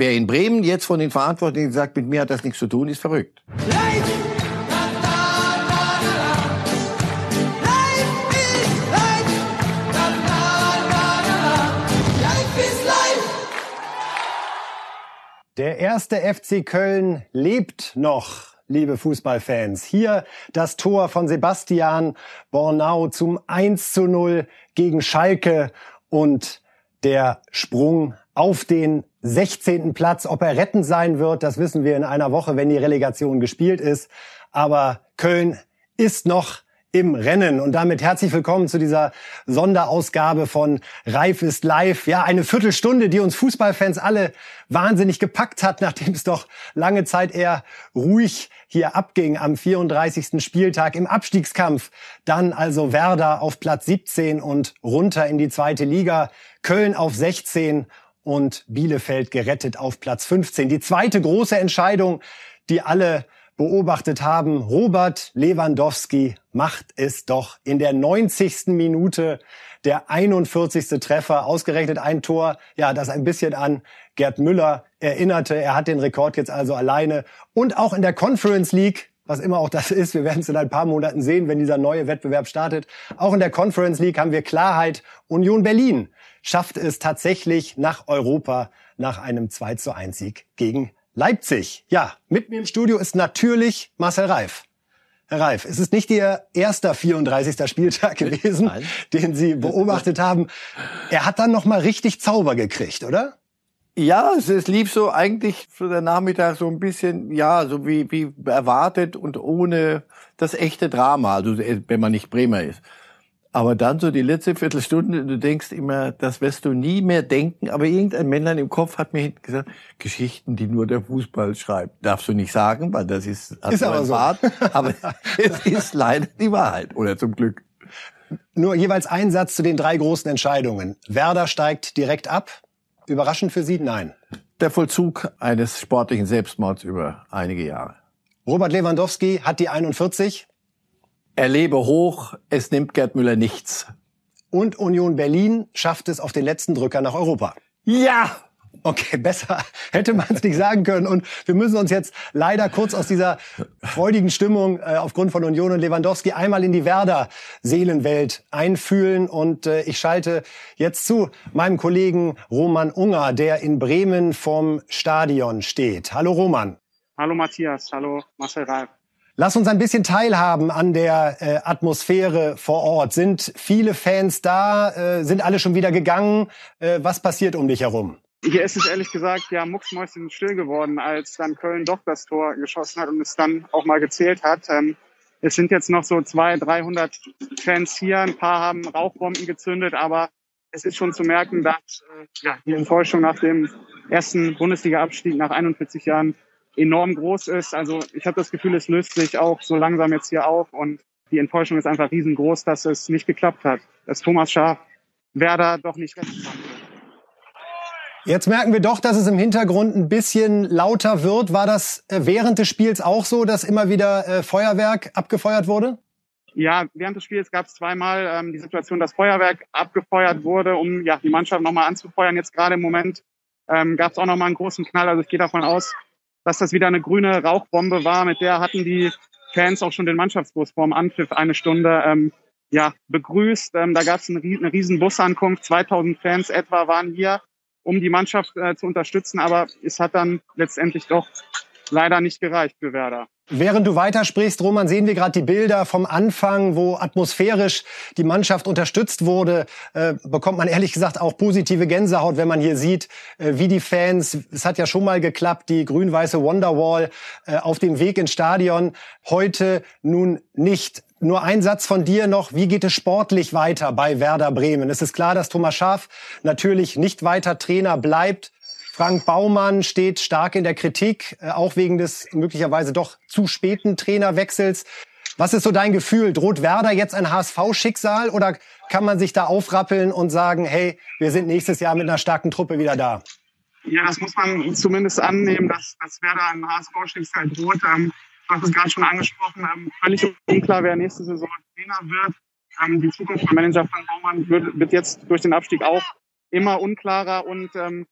wer in Bremen jetzt von den Verantwortlichen sagt, mit mir hat das nichts zu tun, ist verrückt. Der erste FC Köln lebt noch, liebe Fußballfans. Hier das Tor von Sebastian Bornau zum 1 zu 0 gegen Schalke und der Sprung auf den 16. Platz. Ob er rettend sein wird, das wissen wir in einer Woche, wenn die Relegation gespielt ist. Aber Köln ist noch im Rennen. Und damit herzlich willkommen zu dieser Sonderausgabe von Reif ist live. Ja, eine Viertelstunde, die uns Fußballfans alle wahnsinnig gepackt hat, nachdem es doch lange Zeit eher ruhig hier abging am 34. Spieltag im Abstiegskampf. Dann also Werder auf Platz 17 und runter in die zweite Liga. Köln auf 16 und Bielefeld gerettet auf Platz 15. Die zweite große Entscheidung, die alle beobachtet haben, Robert Lewandowski macht es doch in der 90. Minute der 41. Treffer, ausgerechnet ein Tor, ja, das ein bisschen an Gerd Müller erinnerte. Er hat den Rekord jetzt also alleine. Und auch in der Conference League, was immer auch das ist, wir werden es in ein paar Monaten sehen, wenn dieser neue Wettbewerb startet. Auch in der Conference League haben wir Klarheit. Union Berlin schafft es tatsächlich nach Europa nach einem 2 zu 1 Sieg gegen Leipzig. Ja, mit mir im Studio ist natürlich Marcel Reif. Herr Reif, es ist nicht Ihr erster 34. Spieltag gewesen, Nein. den Sie beobachtet haben. Er hat dann noch mal richtig Zauber gekriegt, oder? Ja, es, es lief so eigentlich so der Nachmittag so ein bisschen, ja, so wie, wie erwartet und ohne das echte Drama, also wenn man nicht Bremer ist. Aber dann so die letzte Viertelstunde, du denkst immer, das wirst du nie mehr denken. Aber irgendein Männlein im Kopf hat mir gesagt, Geschichten, die nur der Fußball schreibt, darfst du nicht sagen, weil das ist, ist aber so. Art, aber es ist leider die Wahrheit oder zum Glück. Nur jeweils ein Satz zu den drei großen Entscheidungen. Werder steigt direkt ab. Überraschend für Sie? Nein. Der Vollzug eines sportlichen Selbstmords über einige Jahre. Robert Lewandowski hat die 41. Er lebe hoch, es nimmt Gerd Müller nichts. Und Union Berlin schafft es auf den letzten Drücker nach Europa. Ja! Okay, besser hätte man es nicht sagen können. Und wir müssen uns jetzt leider kurz aus dieser freudigen Stimmung äh, aufgrund von Union und Lewandowski einmal in die Werder-Seelenwelt einfühlen. Und äh, ich schalte jetzt zu meinem Kollegen Roman Unger, der in Bremen vorm Stadion steht. Hallo Roman. Hallo Matthias, hallo Marcel Reif. Lass uns ein bisschen teilhaben an der äh, Atmosphäre vor Ort. Sind viele Fans da? Äh, sind alle schon wieder gegangen? Äh, was passiert um dich herum? Hier ist es ehrlich gesagt ja mucksmäuschen still geworden, als dann Köln doch das Tor geschossen hat und es dann auch mal gezählt hat. Ähm, es sind jetzt noch so zwei, 300 Fans hier. Ein paar haben Rauchbomben gezündet, aber es ist schon zu merken, dass äh, ja, die Enttäuschung nach dem ersten Bundesliga-Abstieg nach 41 Jahren enorm groß ist. Also ich habe das Gefühl, es löst sich auch so langsam jetzt hier auf und die Enttäuschung ist einfach riesengroß, dass es nicht geklappt hat, dass Thomas Schaaf Werder doch nicht retten konnte. Jetzt merken wir doch, dass es im Hintergrund ein bisschen lauter wird. War das äh, während des Spiels auch so, dass immer wieder äh, Feuerwerk abgefeuert wurde? Ja, während des Spiels gab es zweimal ähm, die Situation, dass Feuerwerk abgefeuert wurde, um ja die Mannschaft nochmal anzufeuern. Jetzt gerade im Moment ähm, gab es auch nochmal einen großen Knall. Also ich gehe davon aus, dass das wieder eine grüne Rauchbombe war. Mit der hatten die Fans auch schon den Mannschaftsbus vorm Anpfiff eine Stunde ähm, ja, begrüßt. Ähm, da gab es eine, riesen Busankunft. 2000 Fans etwa waren hier, um die Mannschaft äh, zu unterstützen. Aber es hat dann letztendlich doch leider nicht gereicht für Werder. Während du weitersprichst, Roman, sehen wir gerade die Bilder vom Anfang, wo atmosphärisch die Mannschaft unterstützt wurde. Äh, bekommt man ehrlich gesagt auch positive Gänsehaut, wenn man hier sieht, äh, wie die Fans, es hat ja schon mal geklappt, die grün-weiße Wonderwall äh, auf dem Weg ins Stadion. Heute nun nicht. Nur ein Satz von dir noch. Wie geht es sportlich weiter bei Werder Bremen? Es ist klar, dass Thomas Schaaf natürlich nicht weiter Trainer bleibt. Frank Baumann steht stark in der Kritik, äh, auch wegen des möglicherweise doch zu späten Trainerwechsels. Was ist so dein Gefühl? Droht Werder jetzt ein HSV-Schicksal oder kann man sich da aufrappeln und sagen, hey, wir sind nächstes Jahr mit einer starken Truppe wieder da? Ja, das muss man zumindest annehmen, dass, dass Werder ein HSV-Schicksal droht. Ähm, du hast es gerade schon angesprochen, ähm, völlig unklar, wer nächste Saison Trainer wird. Ähm, die Zukunft von Manager von Baumann wird, wird jetzt durch den Abstieg auch immer unklarer und ähm,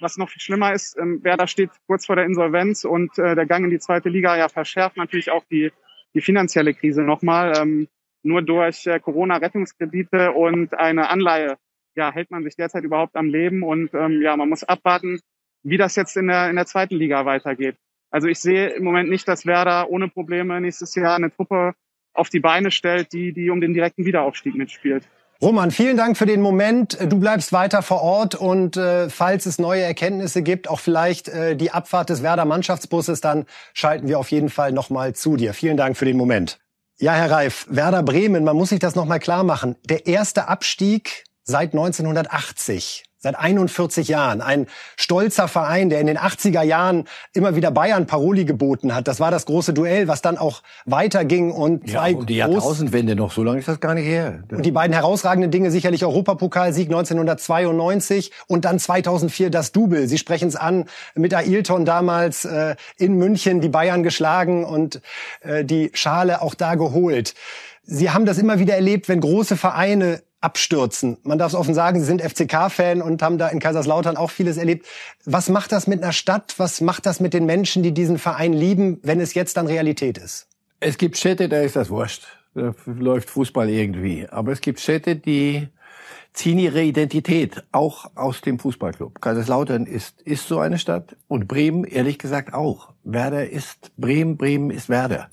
was noch viel schlimmer ist, ähm, Werder steht kurz vor der Insolvenz und äh, der Gang in die zweite Liga ja verschärft natürlich auch die, die finanzielle Krise nochmal. Ähm, nur durch äh, Corona-Rettungskredite und eine Anleihe ja, hält man sich derzeit überhaupt am Leben und ähm, ja, man muss abwarten, wie das jetzt in der, in der zweiten Liga weitergeht. Also ich sehe im Moment nicht, dass Werder ohne Probleme nächstes Jahr eine Truppe auf die Beine stellt, die, die um den direkten Wiederaufstieg mitspielt. Roman, vielen Dank für den Moment. Du bleibst weiter vor Ort und äh, falls es neue Erkenntnisse gibt, auch vielleicht äh, die Abfahrt des Werder Mannschaftsbusses, dann schalten wir auf jeden Fall nochmal zu dir. Vielen Dank für den Moment. Ja, Herr Reif, Werder Bremen, man muss sich das nochmal klar machen. Der erste Abstieg seit 1980 seit 41 Jahren. Ein stolzer Verein, der in den 80er Jahren immer wieder Bayern Paroli geboten hat. Das war das große Duell, was dann auch weiterging und zwei ja, um die Jahrtausendwende noch, so lange ist das gar nicht her. Und die beiden herausragenden Dinge sicherlich Europapokalsieg 1992 und dann 2004 das Double. Sie sprechen es an mit Ailton damals äh, in München die Bayern geschlagen und äh, die Schale auch da geholt. Sie haben das immer wieder erlebt, wenn große Vereine abstürzen. Man darf es offen sagen, Sie sind FCK-Fan und haben da in Kaiserslautern auch vieles erlebt. Was macht das mit einer Stadt? Was macht das mit den Menschen, die diesen Verein lieben, wenn es jetzt dann Realität ist? Es gibt Städte, da ist das wurscht. Da läuft Fußball irgendwie. Aber es gibt Städte, die ziehen ihre Identität auch aus dem Fußballclub. Kaiserslautern ist, ist so eine Stadt und Bremen ehrlich gesagt auch. Werder ist Bremen, Bremen ist Werder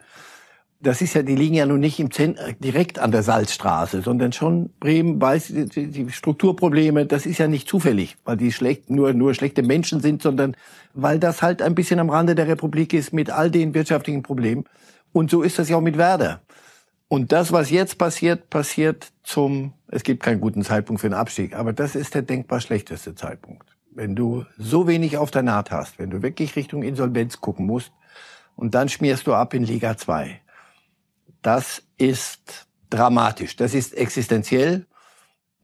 das ist ja, die liegen ja nun nicht im Zentrum, direkt an der Salzstraße, sondern schon Bremen weiß die, die Strukturprobleme, das ist ja nicht zufällig, weil die schlecht, nur, nur schlechte Menschen sind, sondern weil das halt ein bisschen am Rande der Republik ist mit all den wirtschaftlichen Problemen. Und so ist das ja auch mit Werder. Und das, was jetzt passiert, passiert zum, es gibt keinen guten Zeitpunkt für einen Abstieg, aber das ist der denkbar schlechteste Zeitpunkt. Wenn du so wenig auf der Naht hast, wenn du wirklich Richtung Insolvenz gucken musst, und dann schmierst du ab in Liga 2 das ist dramatisch, das ist existenziell.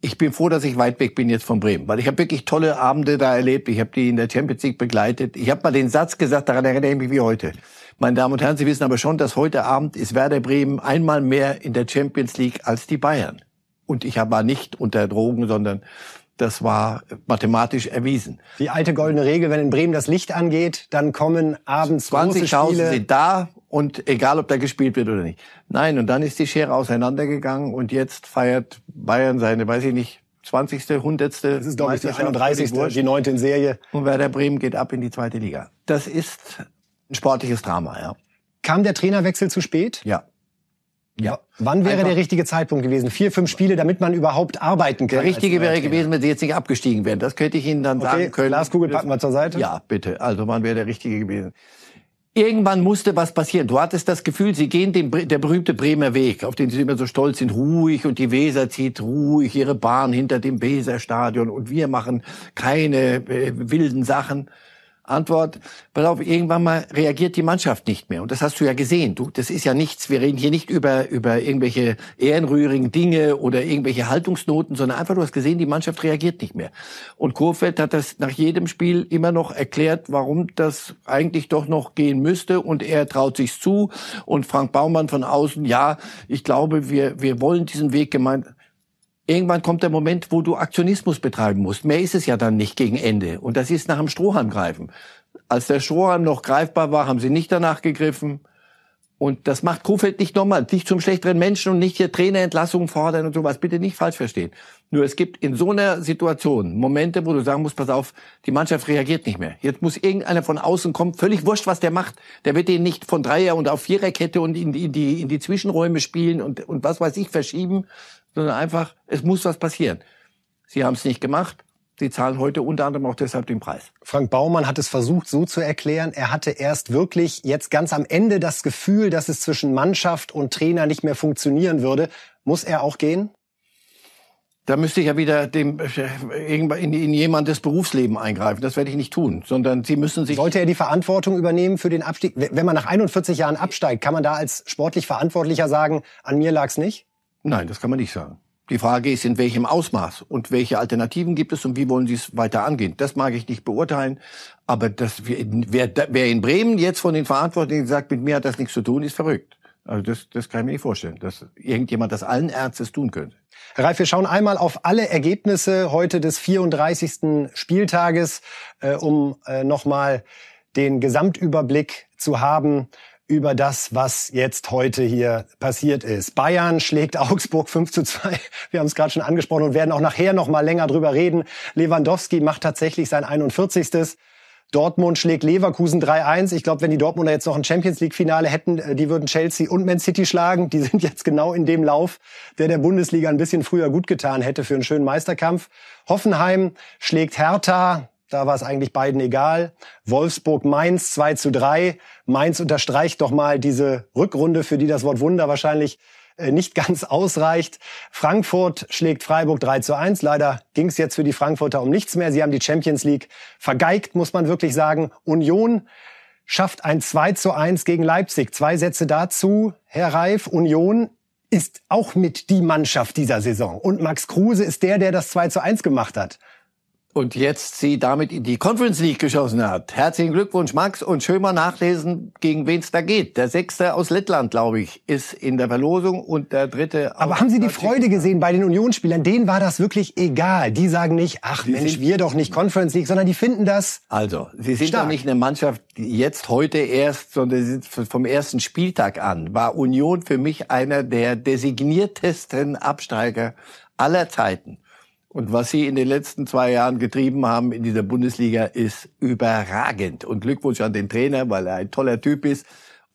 Ich bin froh, dass ich weit weg bin jetzt von Bremen, weil ich habe wirklich tolle Abende da erlebt. Ich habe die in der Champions League begleitet. Ich habe mal den Satz gesagt, daran erinnere ich mich wie heute. Meine Damen und Herren, Sie wissen aber schon, dass heute Abend ist Werder Bremen einmal mehr in der Champions League als die Bayern. Und ich war nicht unter Drogen, sondern das war mathematisch erwiesen. Die alte goldene Regel, wenn in Bremen das Licht angeht, dann kommen abends 20.000 sind da und egal, ob da gespielt wird oder nicht. Nein, und dann ist die Schere auseinandergegangen und jetzt feiert Bayern seine, weiß ich nicht, 20., 100. Das ist, glaube ich, die 31., die 9. in Serie. Und Werder Bremen geht ab in die zweite Liga. Das ist ein sportliches Drama, ja. Kam der Trainerwechsel zu spät? Ja. Ja. Wann wäre Einfach. der richtige Zeitpunkt gewesen? Vier, fünf Spiele, damit man überhaupt arbeiten kann. Der richtige wäre gewesen, wenn sie jetzt nicht abgestiegen wären. Das könnte ich Ihnen dann okay, sagen können. Glaskugel packen wir zur Seite. Ja, bitte. Also wann wäre der richtige gewesen? Irgendwann musste was passieren. Du hattest das Gefühl, sie gehen den, der berühmte Bremer Weg, auf den sie immer so stolz sind, ruhig und die Weser zieht ruhig ihre Bahn hinter dem Weserstadion und wir machen keine äh, wilden Sachen. Antwort, pass auf, irgendwann mal reagiert die Mannschaft nicht mehr. Und das hast du ja gesehen. Du, das ist ja nichts. Wir reden hier nicht über, über irgendwelche ehrenrührigen Dinge oder irgendwelche Haltungsnoten, sondern einfach, du hast gesehen, die Mannschaft reagiert nicht mehr. Und Kurfeld hat das nach jedem Spiel immer noch erklärt, warum das eigentlich doch noch gehen müsste. Und er traut sich's zu. Und Frank Baumann von außen, ja, ich glaube, wir, wir wollen diesen Weg gemeint irgendwann kommt der Moment, wo du Aktionismus betreiben musst. Mehr ist es ja dann nicht gegen Ende. Und das ist nach dem Strohhalm greifen. Als der Strohhalm noch greifbar war, haben sie nicht danach gegriffen. Und das macht Kofeld nicht nochmal, nicht zum schlechteren Menschen und nicht hier Trainerentlassungen fordern und sowas. Bitte nicht falsch verstehen. Nur es gibt in so einer Situation Momente, wo du sagen musst, pass auf, die Mannschaft reagiert nicht mehr. Jetzt muss irgendeiner von außen kommen, völlig wurscht, was der macht. Der wird den nicht von Dreier und auf Viererkette und in die, in die, in die Zwischenräume spielen und, und was weiß ich verschieben, sondern einfach, es muss was passieren. Sie haben es nicht gemacht. Sie zahlen heute unter anderem auch deshalb den Preis. Frank Baumann hat es versucht so zu erklären. Er hatte erst wirklich jetzt ganz am Ende das Gefühl, dass es zwischen Mannschaft und Trainer nicht mehr funktionieren würde. Muss er auch gehen? Da müsste ich ja wieder dem, in, in jemandes Berufsleben eingreifen. Das werde ich nicht tun, sondern Sie müssen sich. Sollte er die Verantwortung übernehmen für den Abstieg? Wenn man nach 41 Jahren absteigt, kann man da als sportlich Verantwortlicher sagen, an mir lag's nicht? Nein, das kann man nicht sagen. Die Frage ist, in welchem Ausmaß und welche Alternativen gibt es und wie wollen Sie es weiter angehen? Das mag ich nicht beurteilen. Aber das, wer, wer in Bremen jetzt von den Verantwortlichen sagt, mit mir hat das nichts zu tun, ist verrückt. Also das, das kann ich mir nicht vorstellen, dass irgendjemand das allen Ernstes tun könnte. Herr Reif, wir schauen einmal auf alle Ergebnisse heute des 34. Spieltages, äh, um äh, nochmal den Gesamtüberblick zu haben über das, was jetzt heute hier passiert ist. Bayern schlägt Augsburg 5 zu 2. Wir haben es gerade schon angesprochen und werden auch nachher noch mal länger drüber reden. Lewandowski macht tatsächlich sein 41. Dortmund schlägt Leverkusen 3-1. Ich glaube, wenn die Dortmunder jetzt noch ein Champions League Finale hätten, äh, die würden Chelsea und Man City schlagen. Die sind jetzt genau in dem Lauf, der der Bundesliga ein bisschen früher gut getan hätte für einen schönen Meisterkampf. Hoffenheim schlägt Hertha da war es eigentlich beiden egal. Wolfsburg-Mainz 2 zu 3. Mainz unterstreicht doch mal diese Rückrunde, für die das Wort Wunder wahrscheinlich äh, nicht ganz ausreicht. Frankfurt schlägt Freiburg 3 zu 1. Leider ging es jetzt für die Frankfurter um nichts mehr. Sie haben die Champions League vergeigt, muss man wirklich sagen. Union schafft ein 2 zu 1 gegen Leipzig. Zwei Sätze dazu. Herr Reif, Union ist auch mit die Mannschaft dieser Saison. Und Max Kruse ist der, der das 2 zu 1 gemacht hat und jetzt sie damit in die Conference League geschossen hat. Herzlichen Glückwunsch, Max, und schön mal nachlesen, gegen wen es da geht. Der Sechste aus Lettland, glaube ich, ist in der Verlosung und der Dritte. Aber haben Sie die Freude gesehen bei den Unionsspielern? Denen war das wirklich egal. Die sagen nicht, ach die Mensch, wir doch nicht Conference League, sondern die finden das. Also, sie sind stark. doch nicht eine Mannschaft, die jetzt heute erst, sondern sie sind vom ersten Spieltag an, war Union für mich einer der designiertesten Absteiger aller Zeiten. Und was Sie in den letzten zwei Jahren getrieben haben in dieser Bundesliga ist überragend. Und Glückwunsch an den Trainer, weil er ein toller Typ ist.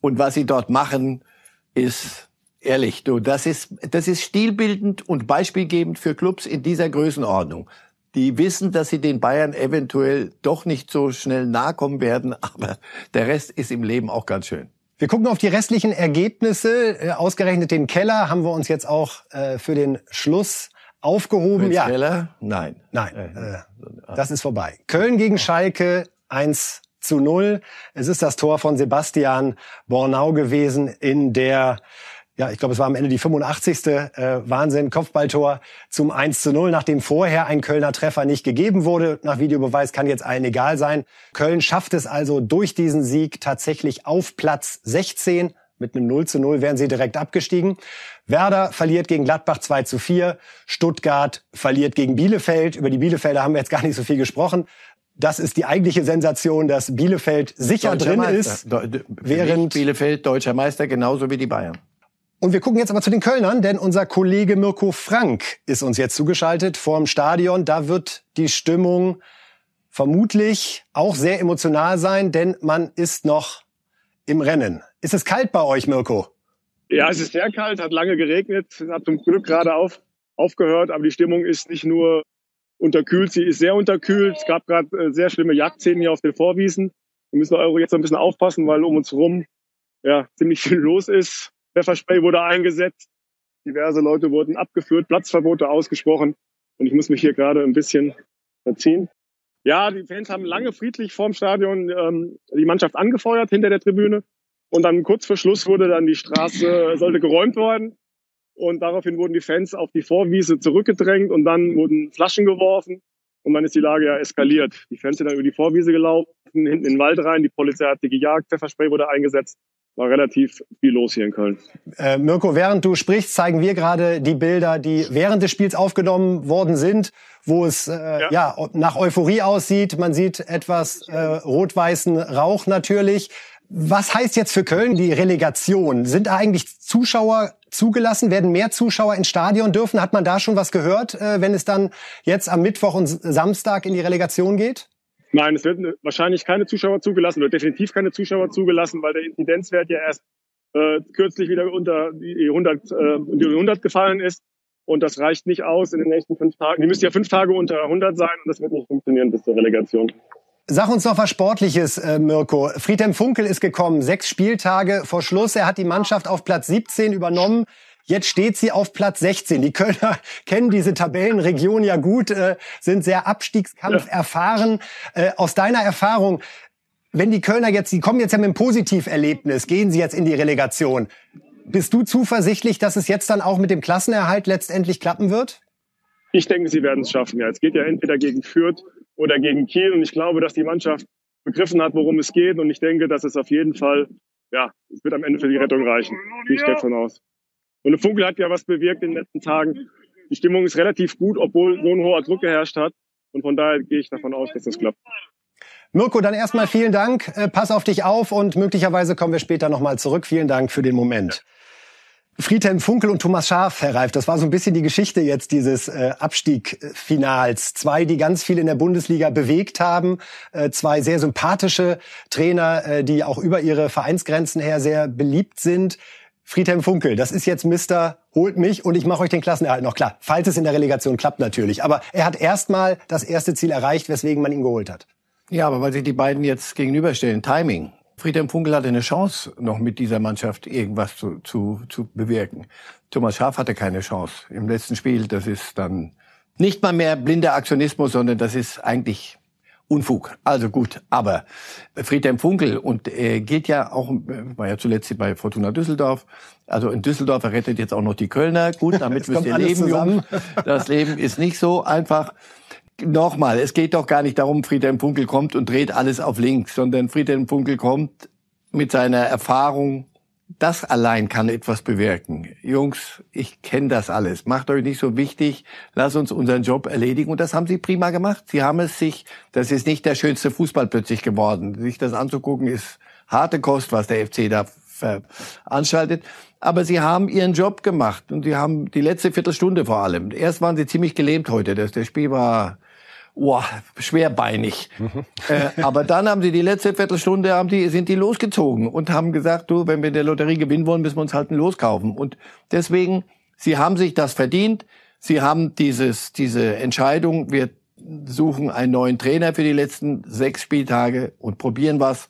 Und was Sie dort machen, ist ehrlich, du, das ist, das ist stilbildend und beispielgebend für Clubs in dieser Größenordnung. Die wissen, dass sie den Bayern eventuell doch nicht so schnell nahe kommen werden, aber der Rest ist im Leben auch ganz schön. Wir gucken auf die restlichen Ergebnisse. Äh, ausgerechnet den Keller haben wir uns jetzt auch äh, für den Schluss aufgehoben. ja. Keller? Nein. Nein, äh, das ist vorbei. Köln gegen Schalke 1 zu 0. Es ist das Tor von Sebastian Bornau gewesen in der ja, ich glaube, es war am Ende die 85. Äh, Wahnsinn, Kopfballtor zum 1 zu 0, nachdem vorher ein Kölner Treffer nicht gegeben wurde. Nach Videobeweis kann jetzt allen egal sein. Köln schafft es also durch diesen Sieg tatsächlich auf Platz 16 mit einem 0 zu 0 wären sie direkt abgestiegen. Werder verliert gegen Gladbach 2 zu 4. Stuttgart verliert gegen Bielefeld. Über die Bielefelder haben wir jetzt gar nicht so viel gesprochen. Das ist die eigentliche Sensation, dass Bielefeld sicher deutscher drin Meister. ist. De während Bielefeld deutscher Meister genauso wie die Bayern. Und wir gucken jetzt aber zu den Kölnern, denn unser Kollege Mirko Frank ist uns jetzt zugeschaltet vorm Stadion. Da wird die Stimmung vermutlich auch sehr emotional sein, denn man ist noch im Rennen. Ist es kalt bei euch, Mirko? Ja, es ist sehr kalt, hat lange geregnet, hat zum Glück gerade auf, aufgehört, aber die Stimmung ist nicht nur unterkühlt, sie ist sehr unterkühlt. Es gab gerade äh, sehr schlimme Jagdszenen hier auf den Vorwiesen. Wir müssen Euro jetzt ein bisschen aufpassen, weil um uns herum ja, ziemlich viel los ist. Pfefferspray wurde eingesetzt, diverse Leute wurden abgeführt, Platzverbote ausgesprochen und ich muss mich hier gerade ein bisschen verziehen. Ja, die Fans haben lange friedlich vorm Stadion ähm, die Mannschaft angefeuert hinter der Tribüne. Und dann kurz vor Schluss wurde dann die Straße, sollte geräumt werden. Und daraufhin wurden die Fans auf die Vorwiese zurückgedrängt und dann wurden Flaschen geworfen. Und dann ist die Lage ja eskaliert. Die Fans sind dann über die Vorwiese gelaufen, hinten in den Wald rein. Die Polizei hat die gejagt, Pfefferspray wurde eingesetzt. War relativ viel los hier in Köln. Äh, Mirko, während du sprichst, zeigen wir gerade die Bilder, die während des Spiels aufgenommen worden sind, wo es äh, ja. ja nach Euphorie aussieht. Man sieht etwas äh, rot-weißen Rauch natürlich. Was heißt jetzt für Köln die Relegation? Sind eigentlich Zuschauer zugelassen? Werden mehr Zuschauer ins Stadion dürfen? Hat man da schon was gehört, äh, wenn es dann jetzt am Mittwoch und Samstag in die Relegation geht? Nein, es werden wahrscheinlich keine Zuschauer zugelassen oder definitiv keine Zuschauer zugelassen, weil der Inzidenzwert ja erst äh, kürzlich wieder unter die 100, äh, die 100 gefallen ist. Und das reicht nicht aus in den nächsten fünf Tagen. Die müssen ja fünf Tage unter 100 sein und das wird nicht funktionieren bis zur Relegation. Sag uns noch was Sportliches, äh, Mirko. Friedhelm Funkel ist gekommen, sechs Spieltage vor Schluss. Er hat die Mannschaft auf Platz 17 übernommen. Jetzt steht sie auf Platz 16. Die Kölner kennen diese Tabellenregion ja gut, äh, sind sehr Abstiegskampf erfahren. Äh, aus deiner Erfahrung, wenn die Kölner jetzt, die kommen jetzt ja mit einem Positiverlebnis, gehen sie jetzt in die Relegation. Bist du zuversichtlich, dass es jetzt dann auch mit dem Klassenerhalt letztendlich klappen wird? Ich denke, sie werden es schaffen. Ja, es geht ja entweder gegen Fürth oder gegen Kiel. Und ich glaube, dass die Mannschaft begriffen hat, worum es geht. Und ich denke, dass es auf jeden Fall ja, es wird am Ende für die Rettung reichen. Gehe ich davon aus. Und Funkel hat ja was bewirkt in den letzten Tagen. Die Stimmung ist relativ gut, obwohl so ein hoher Druck geherrscht hat. Und von daher gehe ich davon aus, dass das klappt. Mirko, dann erstmal vielen Dank. Äh, pass auf dich auf und möglicherweise kommen wir später nochmal zurück. Vielen Dank für den Moment. Friedhelm Funkel und Thomas Schaaf, Herr Reif, das war so ein bisschen die Geschichte jetzt dieses äh, Abstiegfinals. Zwei, die ganz viel in der Bundesliga bewegt haben, äh, zwei sehr sympathische Trainer, äh, die auch über ihre Vereinsgrenzen her sehr beliebt sind. Friedhelm Funkel, das ist jetzt Mister, holt mich und ich mache euch den Klassenerhalt noch klar. Falls es in der Relegation klappt natürlich. Aber er hat erstmal das erste Ziel erreicht, weswegen man ihn geholt hat. Ja, aber weil sich die beiden jetzt gegenüberstellen, Timing. Friedhelm Funkel hatte eine Chance, noch mit dieser Mannschaft irgendwas zu, zu, zu bewirken. Thomas Schaaf hatte keine Chance. Im letzten Spiel, das ist dann nicht mal mehr blinder Aktionismus, sondern das ist eigentlich Unfug. Also gut, aber Friedhelm Funkel und äh, geht ja auch, äh, war ja zuletzt bei Fortuna Düsseldorf. Also in Düsseldorf rettet jetzt auch noch die Kölner. Gut, damit müsst ihr leben, Jungs. Das Leben ist nicht so einfach. Nochmal, es geht doch gar nicht darum, Friedhelm Funkel kommt und dreht alles auf links, sondern Friedhelm Funkel kommt mit seiner Erfahrung das allein kann etwas bewirken. Jungs, ich kenne das alles. Macht euch nicht so wichtig. Lass uns unseren Job erledigen. Und das haben sie prima gemacht. Sie haben es sich, das ist nicht der schönste Fußball plötzlich geworden. Sich das anzugucken ist harte Kost, was der FC da veranstaltet. Aber sie haben ihren Job gemacht. Und sie haben die letzte Viertelstunde vor allem. Erst waren sie ziemlich gelähmt heute. Das, das Spiel war oh, schwerbeinig. äh, aber dann haben sie die letzte Viertelstunde haben die, sind die losgezogen und haben gesagt, du, wenn wir in der Lotterie gewinnen wollen, müssen wir uns halt ein Los kaufen. Und deswegen, sie haben sich das verdient. Sie haben dieses, diese Entscheidung, wir suchen einen neuen Trainer für die letzten sechs Spieltage und probieren was.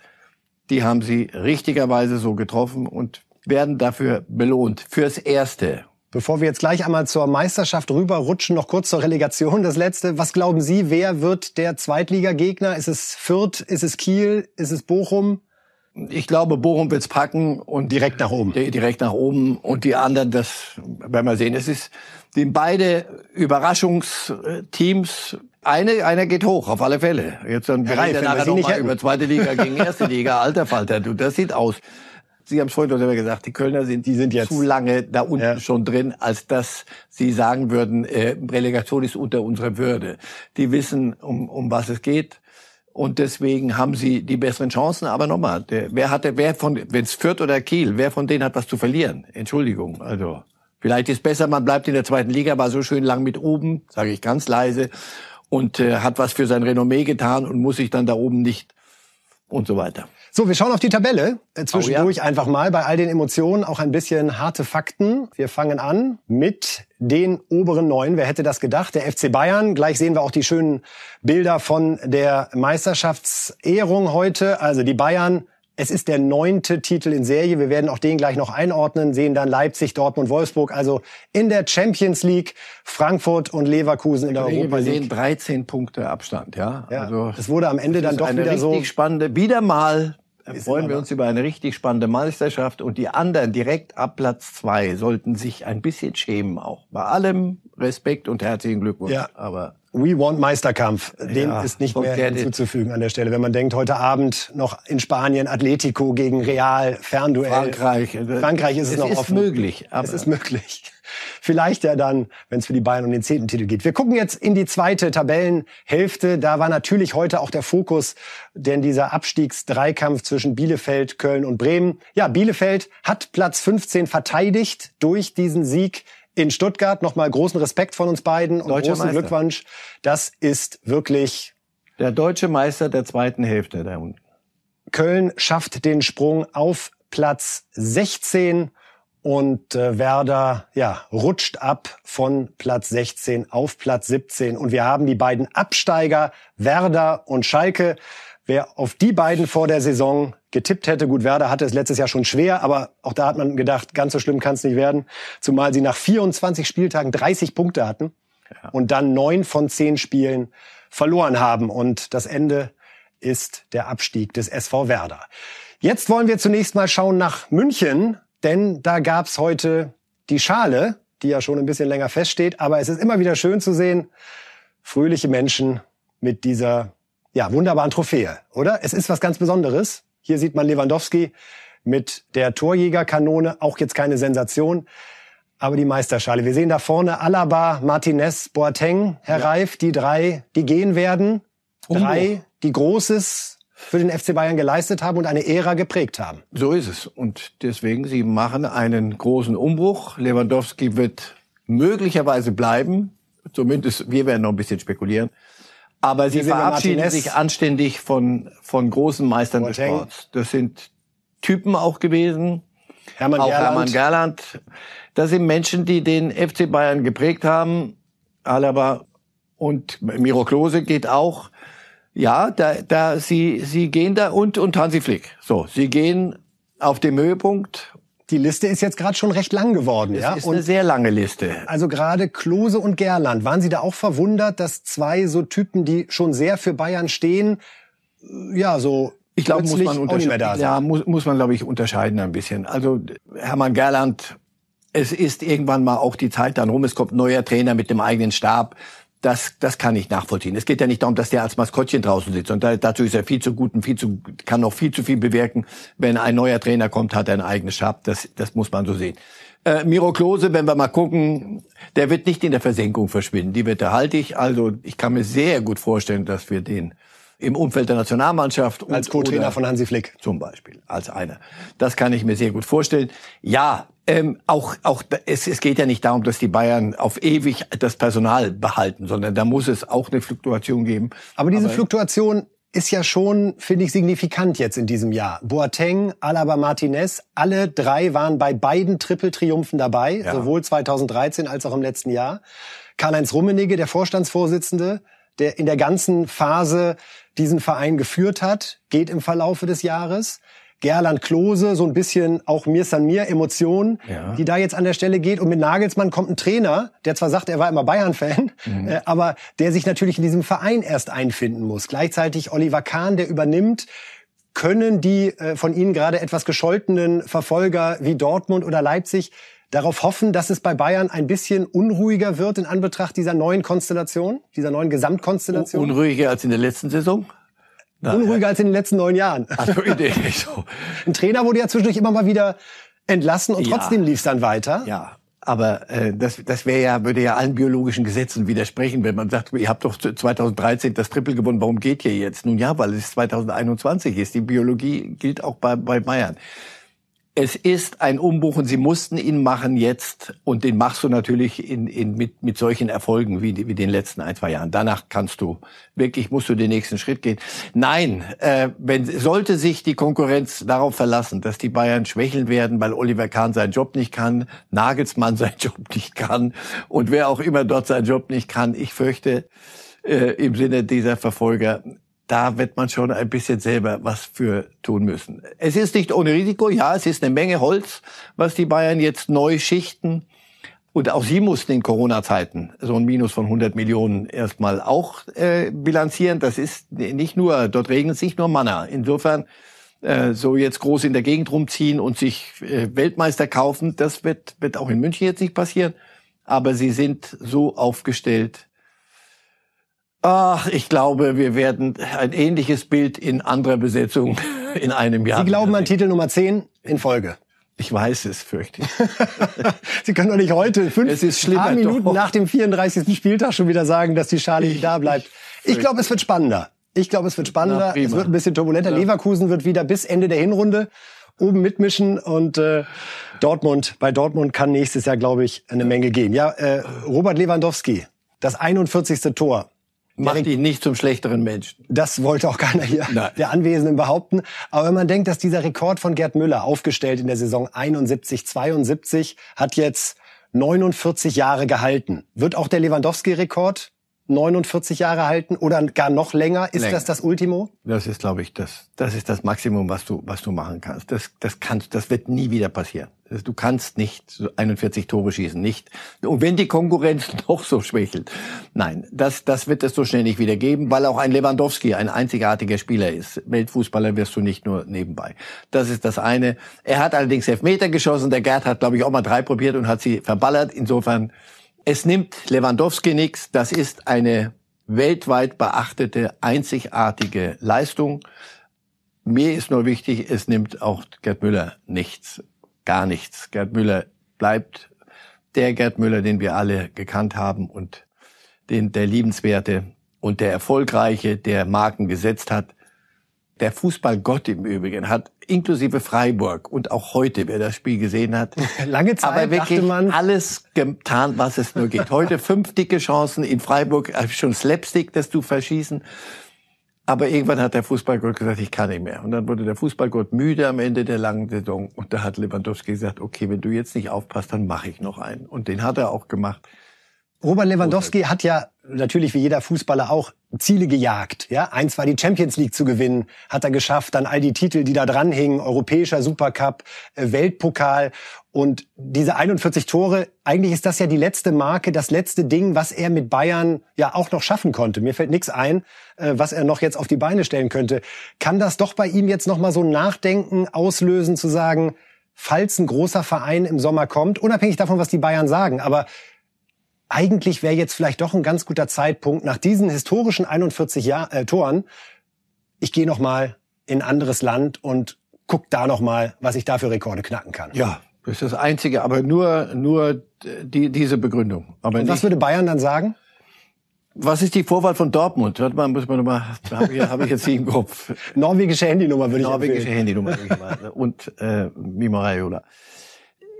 Die haben sie richtigerweise so getroffen und werden dafür belohnt. Fürs Erste. Bevor wir jetzt gleich einmal zur Meisterschaft rüberrutschen, noch kurz zur Relegation, das letzte. Was glauben Sie, wer wird der Zweitligagegner? Ist es Fürth? Ist es Kiel? Ist es Bochum? Ich glaube, Bochum wird's packen und direkt nach oben. Direkt nach oben und die anderen, das werden wir sehen. Es ist, sind beide Überraschungsteams. Eine, einer geht hoch, auf alle Fälle. Jetzt dann wir reden nachher noch mal über zweite Liga gegen erste Liga. Alter Falter, du, das sieht aus. Sie haben es vorhin selber gesagt, die Kölner sind, die sind jetzt zu lange da unten ja. schon drin, als dass sie sagen würden, äh, Relegation ist unter unserer Würde. Die wissen, um, um was es geht. Und deswegen haben sie die besseren Chancen. Aber nochmal, wer hatte, wer von, wenn es Fürth oder Kiel, wer von denen hat was zu verlieren? Entschuldigung, also. Vielleicht ist besser, man bleibt in der zweiten Liga, war so schön lang mit oben, sage ich ganz leise, und äh, hat was für sein Renommee getan und muss sich dann da oben nicht und so weiter. So, wir schauen auf die Tabelle. Äh, zwischendurch oh, ja. einfach mal bei all den Emotionen auch ein bisschen harte Fakten. Wir fangen an mit den oberen neun. Wer hätte das gedacht? Der FC Bayern. Gleich sehen wir auch die schönen Bilder von der Meisterschaftsehrung heute. Also die Bayern es ist der neunte Titel in Serie. Wir werden auch den gleich noch einordnen, sehen dann Leipzig, Dortmund, Wolfsburg. Also in der Champions League, Frankfurt und Leverkusen in der Europa League. Wir sehen 13 Punkte Abstand, ja. ja also das wurde am Ende dann doch wieder so. Richtig spannende, wieder mal freuen wir uns über eine richtig spannende Meisterschaft und die anderen direkt ab Platz zwei sollten sich ein bisschen schämen auch. Bei allem Respekt und herzlichen Glückwunsch. Ja. Aber We want Meisterkampf. Dem ja, ist nicht mehr hinzuzufügen an der Stelle. Wenn man denkt, heute Abend noch in Spanien Atletico gegen Real, Fernduell. Frankreich. Frankreich ist es, es noch ist offen. möglich. Aber es ist möglich. Vielleicht ja dann, wenn es für die Bayern um den zehnten Titel geht. Wir gucken jetzt in die zweite Tabellenhälfte. Da war natürlich heute auch der Fokus, denn dieser Abstiegsdreikampf zwischen Bielefeld, Köln und Bremen. Ja, Bielefeld hat Platz 15 verteidigt durch diesen Sieg in Stuttgart. Nochmal großen Respekt von uns beiden und Deutscher großen Meister. Glückwunsch. Das ist wirklich der deutsche Meister der zweiten Hälfte da unten. Köln schafft den Sprung auf Platz 16 und äh, Werder ja rutscht ab von Platz 16 auf Platz 17 und wir haben die beiden Absteiger Werder und Schalke. Wer auf die beiden vor der Saison getippt hätte. Gut, Werder hatte es letztes Jahr schon schwer, aber auch da hat man gedacht, ganz so schlimm kann es nicht werden. Zumal sie nach 24 Spieltagen 30 Punkte hatten ja. und dann neun von zehn Spielen verloren haben. Und das Ende ist der Abstieg des SV Werder. Jetzt wollen wir zunächst mal schauen nach München, denn da gab's heute die Schale, die ja schon ein bisschen länger feststeht. Aber es ist immer wieder schön zu sehen, fröhliche Menschen mit dieser ja, wunderbaren Trophäe, oder? Es ist was ganz Besonderes. Hier sieht man Lewandowski, mit der Torjägerkanone. Auch jetzt keine Sensation. Aber die Meisterschale. Wir sehen da vorne Alaba, Martinez, Boateng, Herr ja. Reif, die drei, die gehen werden. Drei, die Großes für den FC Bayern geleistet haben und eine Ära geprägt haben. So ist es. Und deswegen, sie machen einen großen Umbruch. Lewandowski wird möglicherweise bleiben. Zumindest, wir werden noch ein bisschen spekulieren. Aber sie verabschieden sich anständig von, von großen Meistern Boateng. des Sports. Das sind Typen auch gewesen. Hermann auch Gerland. Hermann Gerland. Das sind Menschen, die den FC Bayern geprägt haben. Alaba und Miro Klose geht auch. Ja, da, da, sie, sie gehen da und, und Hansi Flick. So, sie gehen auf dem Höhepunkt. Die Liste ist jetzt gerade schon recht lang geworden, es ja. ist und eine sehr lange Liste. Also gerade Klose und Gerland, waren Sie da auch verwundert, dass zwei so Typen, die schon sehr für Bayern stehen, ja, so ich glaube, muss man unterscheiden. Ja, muss, muss man, glaube ich, unterscheiden ein bisschen. Also Hermann Gerland, es ist irgendwann mal auch die Zeit dann rum. Es kommt neuer Trainer mit dem eigenen Stab das, das kann ich nachvollziehen. Es geht ja nicht darum, dass der als Maskottchen draußen sitzt. Und da, dazu ist er viel zu gut und viel zu, kann noch viel zu viel bewirken. Wenn ein neuer Trainer kommt, hat er einen eigenen Stab. Das, das muss man so sehen. Äh, Miro Klose, wenn wir mal gucken, der wird nicht in der Versenkung verschwinden. Die wird ich. Also ich kann mir sehr gut vorstellen, dass wir den im Umfeld der Nationalmannschaft als Co-Trainer von Hansi Flick zum Beispiel als einer. Das kann ich mir sehr gut vorstellen. Ja, ähm, auch, auch es, es geht ja nicht darum, dass die Bayern auf ewig das Personal behalten, sondern da muss es auch eine Fluktuation geben. Aber diese Aber Fluktuation ist ja schon, finde ich, signifikant jetzt in diesem Jahr. Boateng, Alaba Martinez, alle drei waren bei beiden Triple-Triumphen dabei, ja. sowohl 2013 als auch im letzten Jahr. Karl-Heinz Rummenigge, der Vorstandsvorsitzende, der in der ganzen Phase diesen Verein geführt hat, geht im Verlaufe des Jahres. Gerland Klose, so ein bisschen auch mir san mir Emotionen, ja. die da jetzt an der Stelle geht. Und mit Nagelsmann kommt ein Trainer, der zwar sagt, er war immer Bayern-Fan, mhm. äh, aber der sich natürlich in diesem Verein erst einfinden muss. Gleichzeitig Oliver Kahn, der übernimmt. Können die äh, von Ihnen gerade etwas gescholtenen Verfolger wie Dortmund oder Leipzig darauf hoffen, dass es bei Bayern ein bisschen unruhiger wird in Anbetracht dieser neuen Konstellation, dieser neuen Gesamtkonstellation? Unruhiger als in der letzten Saison? Unruhiger als in den letzten neun Jahren. Also, so. Ein Trainer wurde ja zwischendurch immer mal wieder entlassen und trotzdem ja. lief es dann weiter. Ja. Aber äh, das, das wäre ja, würde ja allen biologischen Gesetzen widersprechen, wenn man sagt, ihr habt doch 2013 das Triple gewonnen, warum geht ihr jetzt? Nun ja, weil es 2021 ist. Die Biologie gilt auch bei, bei Bayern es ist ein Umbruch und sie mussten ihn machen jetzt und den machst du natürlich in, in, mit, mit solchen Erfolgen wie, wie den letzten ein, zwei Jahren. Danach kannst du wirklich, musst du den nächsten Schritt gehen. Nein, äh, wenn, sollte sich die Konkurrenz darauf verlassen, dass die Bayern schwächeln werden, weil Oliver Kahn seinen Job nicht kann, Nagelsmann seinen Job nicht kann und wer auch immer dort seinen Job nicht kann, ich fürchte, äh, im Sinne dieser Verfolger, da wird man schon ein bisschen selber was für tun müssen. Es ist nicht ohne Risiko, ja, es ist eine Menge Holz, was die Bayern jetzt neu schichten. Und auch sie mussten in Corona-Zeiten so ein Minus von 100 Millionen erstmal auch äh, bilanzieren. Das ist nicht nur, dort regnet es nicht nur Manna. Insofern äh, so jetzt groß in der Gegend rumziehen und sich äh, Weltmeister kaufen, das wird, wird auch in München jetzt nicht passieren. Aber sie sind so aufgestellt, Ach, ich glaube, wir werden ein ähnliches Bild in anderer Besetzung in einem Jahr. Sie glauben an Titel Nummer 10 in Folge. Ich weiß es, fürchte ich. Sie können doch nicht heute, fünf Minuten doch. nach dem 34. Spieltag schon wieder sagen, dass die Schale nicht da bleibt. Ich glaube, es wird spannender. Ich glaube, es wird spannender. Na, es wird ein bisschen turbulenter. Ja. Leverkusen wird wieder bis Ende der Hinrunde oben mitmischen und äh, Dortmund, bei Dortmund kann nächstes Jahr, glaube ich, eine Menge gehen. Ja, äh, Robert Lewandowski, das 41. Tor. Macht ihn nicht zum schlechteren Menschen. Das wollte auch keiner hier Nein. der Anwesenden behaupten. Aber wenn man denkt, dass dieser Rekord von Gerd Müller, aufgestellt in der Saison 71, 72, hat jetzt 49 Jahre gehalten. Wird auch der Lewandowski-Rekord 49 Jahre halten oder gar noch länger? Ist länger. das das Ultimo? Das ist, glaube ich, das, das ist das Maximum, was du, was du machen kannst. Das, das kannst, das wird nie wieder passieren. Du kannst nicht 41 Tore schießen, nicht. Und wenn die Konkurrenz noch so schwächelt. Nein, das, das wird es so schnell nicht wieder geben, weil auch ein Lewandowski ein einzigartiger Spieler ist. Weltfußballer wirst du nicht nur nebenbei. Das ist das eine. Er hat allerdings Elfmeter geschossen. Der Gerd hat, glaube ich, auch mal drei probiert und hat sie verballert. Insofern, es nimmt Lewandowski nichts. Das ist eine weltweit beachtete, einzigartige Leistung. mir ist nur wichtig, es nimmt auch Gerd Müller nichts, gar nichts. Gerd Müller bleibt der Gerd Müller, den wir alle gekannt haben und den, der liebenswerte und der erfolgreiche, der Marken gesetzt hat. Der Fußballgott im Übrigen hat inklusive Freiburg und auch heute, wer das Spiel gesehen hat, lange Zeit aber wirklich man, alles getan, was es nur geht. Heute fünf dicke Chancen in Freiburg, äh, schon Slapstick, das du verschießen. Aber irgendwann hat der Fußballgott gesagt, ich kann nicht mehr. Und dann wurde der Fußballgott müde am Ende der langen Saison. Und da hat Lewandowski gesagt, okay, wenn du jetzt nicht aufpasst, dann mache ich noch einen. Und den hat er auch gemacht. Robert Lewandowski hat ja natürlich wie jeder Fußballer auch Ziele gejagt. Ja, eins war die Champions League zu gewinnen, hat er geschafft. Dann all die Titel, die da dranhingen, europäischer Supercup, äh, Weltpokal und diese 41 Tore. Eigentlich ist das ja die letzte Marke, das letzte Ding, was er mit Bayern ja auch noch schaffen konnte. Mir fällt nichts ein, äh, was er noch jetzt auf die Beine stellen könnte. Kann das doch bei ihm jetzt noch mal so ein Nachdenken auslösen, zu sagen, falls ein großer Verein im Sommer kommt, unabhängig davon, was die Bayern sagen, aber eigentlich wäre jetzt vielleicht doch ein ganz guter Zeitpunkt nach diesen historischen 41 Jahr, äh, Toren. Ich gehe noch mal in ein anderes Land und guck da noch mal, was ich da für Rekorde knacken kann. Ja, das ist das Einzige, aber nur nur die, diese Begründung. Aber und was würde Bayern dann sagen? Was ist die Vorwahl von Dortmund? Warte mal, muss man noch mal, habe ich, hab ich jetzt hier im Kopf. Norwegische Handynummer würde ich Norwegische empfehlen. Handynummer. würde ich mal. Und äh, Mimo Raiola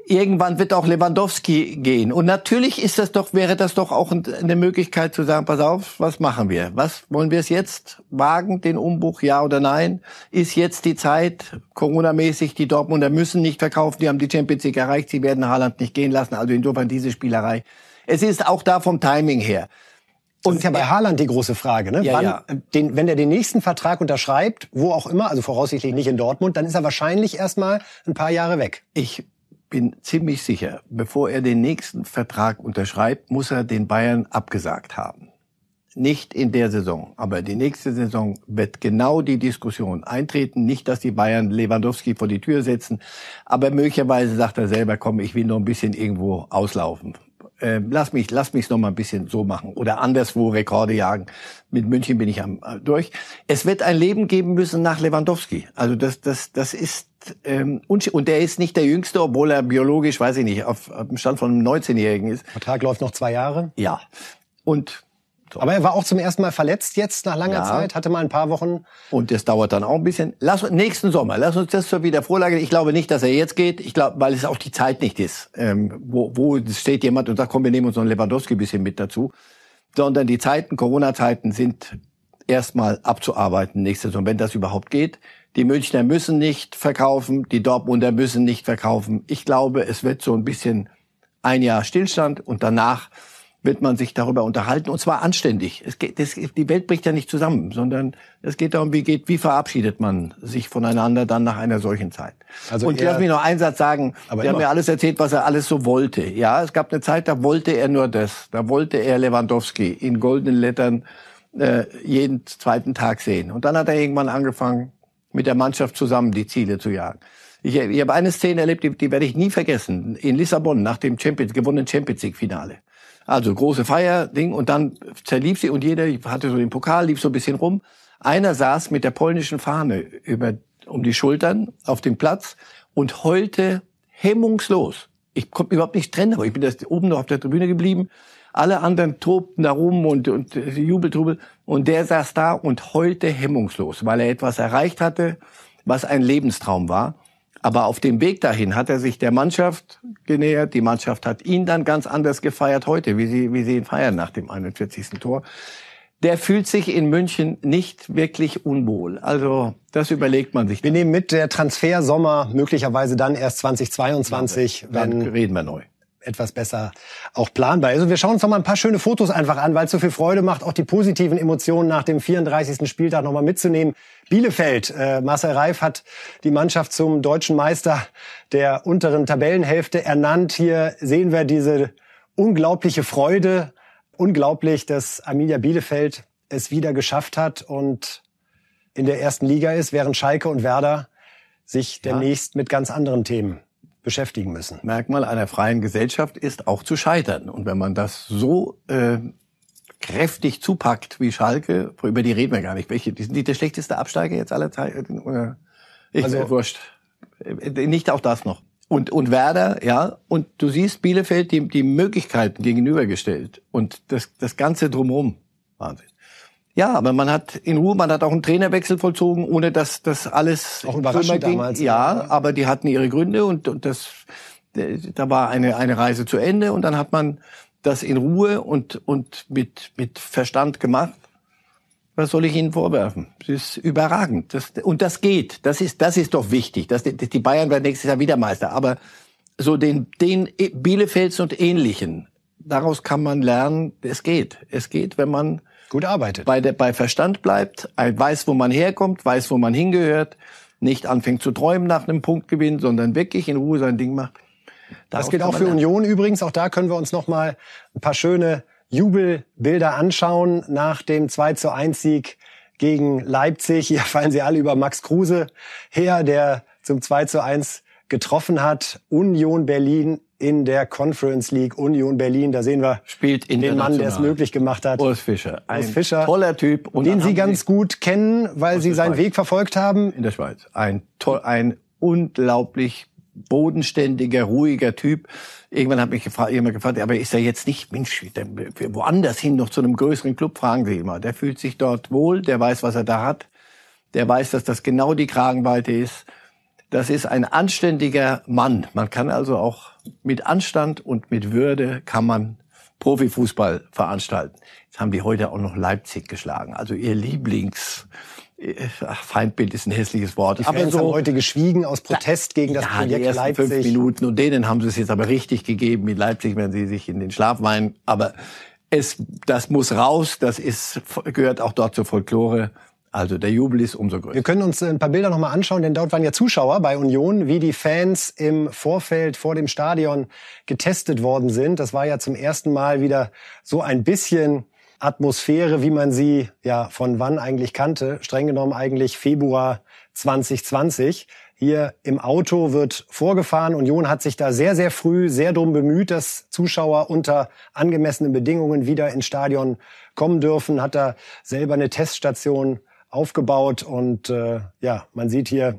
irgendwann wird auch Lewandowski gehen. Und natürlich ist das doch, wäre das doch auch eine Möglichkeit zu sagen, pass auf, was machen wir? Was wollen wir es jetzt wagen, den Umbruch, ja oder nein? Ist jetzt die Zeit, Corona-mäßig, die Dortmunder müssen nicht verkaufen, die haben die Champions League erreicht, sie werden Haaland nicht gehen lassen, also insofern diese Spielerei. Es ist auch da vom Timing her. Und das ist ja bei Haaland die große Frage, ne? Ja, Wann, ja. Den, wenn er den nächsten Vertrag unterschreibt, wo auch immer, also voraussichtlich nicht in Dortmund, dann ist er wahrscheinlich erstmal ein paar Jahre weg. Ich bin ziemlich sicher, bevor er den nächsten Vertrag unterschreibt, muss er den Bayern abgesagt haben. Nicht in der Saison, aber die nächste Saison wird genau die Diskussion eintreten. Nicht, dass die Bayern Lewandowski vor die Tür setzen, aber möglicherweise sagt er selber, komm, ich will noch ein bisschen irgendwo auslaufen. Äh, lass mich, lass mich noch mal ein bisschen so machen oder anderswo Rekorde jagen. Mit München bin ich am äh, durch. Es wird ein Leben geben müssen nach Lewandowski. Also das, das, das ist ähm, und, und der ist nicht der Jüngste, obwohl er biologisch, weiß ich nicht, auf, auf dem Stand von einem 19-Jährigen ist. Vertrag läuft noch zwei Jahre. Ja. Und Aber er war auch zum ersten Mal verletzt jetzt nach langer Ja. Zeit, hatte mal ein paar Wochen. Und das dauert dann auch ein bisschen. Lass nächsten Sommer, lass uns das zur Wiedervorlage. Ich glaube nicht, dass er jetzt geht. Ich glaube, weil es auch die Zeit nicht ist, ähm, wo, wo steht jemand und sagt, komm, wir nehmen uns noch einen Lewandowski ein bisschen mit dazu. Sondern die Zeiten, Corona-Zeiten sind erstmal abzuarbeiten nächste Saison, wenn das überhaupt geht. Die Münchner müssen nicht verkaufen, die Dortmunder müssen nicht verkaufen. Ich glaube, es wird so ein bisschen ein Jahr Stillstand und danach wird man sich darüber unterhalten und zwar anständig. Es geht, das, die Welt bricht ja nicht zusammen, sondern es geht darum, wie geht, wie verabschiedet man sich voneinander dann nach einer solchen Zeit. Also und lass mich noch einen Satz sagen. Aber Sie haben mir alles erzählt, was er alles so wollte. Ja, es gab eine Zeit, da wollte er nur das. Da wollte er Lewandowski in goldenen Lettern äh, jeden zweiten Tag sehen. Und dann hat er irgendwann angefangen, mit der Mannschaft zusammen die Ziele zu jagen. Ich, ich habe eine Szene erlebt, die, die werde ich nie vergessen. In Lissabon nach dem Champions, gewonnenen Champions League Finale. Also große Feier, Ding, und dann zerlief sie und jeder hatte so den Pokal, lief so ein bisschen rum. Einer saß mit der polnischen Fahne über, um die Schultern auf dem Platz und heulte hemmungslos. Ich konnte überhaupt nicht trennen, aber ich bin das oben noch auf der Tribüne geblieben. Alle anderen tobten da rum und, und äh, Jubeltrubel. Und der saß da und heulte hemmungslos, weil er etwas erreicht hatte, was ein Lebenstraum war. Aber auf dem Weg dahin hat er sich der Mannschaft genähert. Die Mannschaft hat ihn dann ganz anders gefeiert heute, wie sie, wie sie ihn feiern nach dem 41. Tor. Der fühlt sich in München nicht wirklich unwohl. Also das überlegt man sich. Wir nehmen mit, der Transfersommer möglicherweise dann erst 2022, Dann wenn reden wir neu. Etwas besser auch planbar ist. Und wir schauen uns noch mal ein paar schöne Fotos einfach an, weil es so viel Freude macht, auch die positiven Emotionen nach dem 34. Spieltag noch mal mitzunehmen. Bielefeld, äh, Marcel Reif hat die Mannschaft zum deutschen Meister der unteren Tabellenhälfte ernannt. Hier sehen wir diese unglaubliche Freude. Unglaublich, dass Arminia Bielefeld es wieder geschafft hat und in der ersten Liga ist, während Schalke und Werder sich demnächst mit ganz anderen Themen beschäftigen müssen. Merkmal einer freien Gesellschaft ist auch zu scheitern. Und wenn man das so äh, kräftig zupackt wie Schalke, über die reden wir gar nicht. Welche? Die sind die der schlechteste Absteiger jetzt aller Zeiten? Oder? Ich also, wurscht. Nicht auch das noch. Und, und Werder, ja, und du siehst Bielefeld die, die Möglichkeiten gegenübergestellt und das, das Ganze drumherum. Wahnsinn. Ja, aber man hat in Ruhe, man hat auch einen Trainerwechsel vollzogen, ohne dass das alles auch überraschend ging. damals. Ja, aber die hatten ihre Gründe und, und das, da war eine, eine Reise zu Ende und dann hat man das in Ruhe und, und mit, mit Verstand gemacht. Was soll ich Ihnen vorwerfen? Es ist überragend. Das, und das geht. Das ist, das ist doch wichtig. Das, die Bayern werden nächstes Jahr wieder Meister. Aber so den, den Bielefelds und Ähnlichen, daraus kann man lernen, es geht. Es geht, wenn man gut arbeitet. Bei, der, bei Verstand bleibt, weiß, wo man herkommt, weiß, wo man hingehört, nicht anfängt zu träumen nach einem Punktgewinn, sondern wirklich in Ruhe sein Ding macht. Darauf das geht auch für lernen. Union übrigens. Auch da können wir uns noch mal ein paar schöne Jubelbilder anschauen nach dem 2 zu 1 Sieg gegen Leipzig. Hier fallen sie alle über Max Kruse her, der zum 2 zu 1 getroffen hat. Union Berlin in der Conference League. Union Berlin, da sehen wir Spielt den Mann, der es möglich gemacht hat. Urs Fischer. Ein Urs Fischer, toller Typ. Und den Sie ganz gut kennen, weil Sie seinen Weg verfolgt haben. In der Schweiz. Ein, toll, ein unglaublich bodenständiger, ruhiger Typ. Irgendwann hat mich gefragt, jemand gefragt, aber ist er jetzt nicht, Mensch, woanders hin noch zu einem größeren Club, fragen Sie immer. Der fühlt sich dort wohl, der weiß, was er da hat. Der weiß, dass das genau die Kragenweite ist. Das ist ein anständiger Mann. Man kann also auch mit Anstand und mit Würde kann man Profifußball veranstalten. Jetzt haben die heute auch noch Leipzig geschlagen. Also ihr Lieblings Ach, Feindbild ist ein hässliches Wort. Die Fans aber so, haben heute geschwiegen aus Protest gegen das ja, Projekt die ersten Leipzig. fünf Minuten und denen haben sie es jetzt aber richtig gegeben. Mit Leipzig werden sie sich in den Schlaf weinen. Aber es, das muss raus. Das ist, gehört auch dort zur Folklore. Also der Jubel ist umso größer. Wir können uns ein paar Bilder nochmal anschauen, denn dort waren ja Zuschauer bei Union, wie die Fans im Vorfeld vor dem Stadion getestet worden sind. Das war ja zum ersten Mal wieder so ein bisschen Atmosphäre, wie man sie ja von wann eigentlich kannte, streng genommen eigentlich Februar 2020. Hier im Auto wird vorgefahren. Union hat sich da sehr, sehr früh sehr drum bemüht, dass Zuschauer unter angemessenen Bedingungen wieder ins Stadion kommen dürfen. Hat da selber eine Teststation aufgebaut und äh, ja, man sieht hier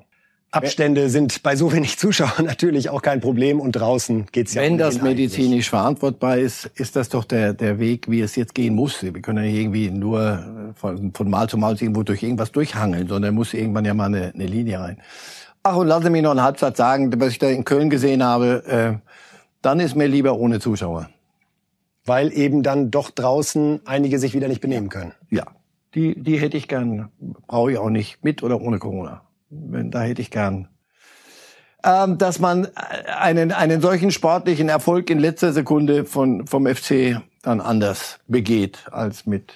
Abstände sind bei so wenig Zuschauern natürlich auch kein Problem und draußen geht's ja Wenn das medizinisch eigentlich. verantwortbar ist, ist das doch der, der Weg, wie es jetzt gehen muss. Wir können ja irgendwie nur von, von Mal zu Mal irgendwo durch irgendwas durchhangeln, sondern muss irgendwann ja mal eine, eine Linie rein. Ach, und lassen Sie mich noch einen Halbsatz sagen, was ich da in Köln gesehen habe, äh, dann ist mir lieber ohne Zuschauer. Weil eben dann doch draußen einige sich wieder nicht benehmen können. Ja, die, die hätte ich gern, brauche ich auch nicht, mit oder ohne Corona da hätte ich gern ähm, dass man einen, einen solchen sportlichen Erfolg in letzter Sekunde von, vom FC dann anders begeht als mit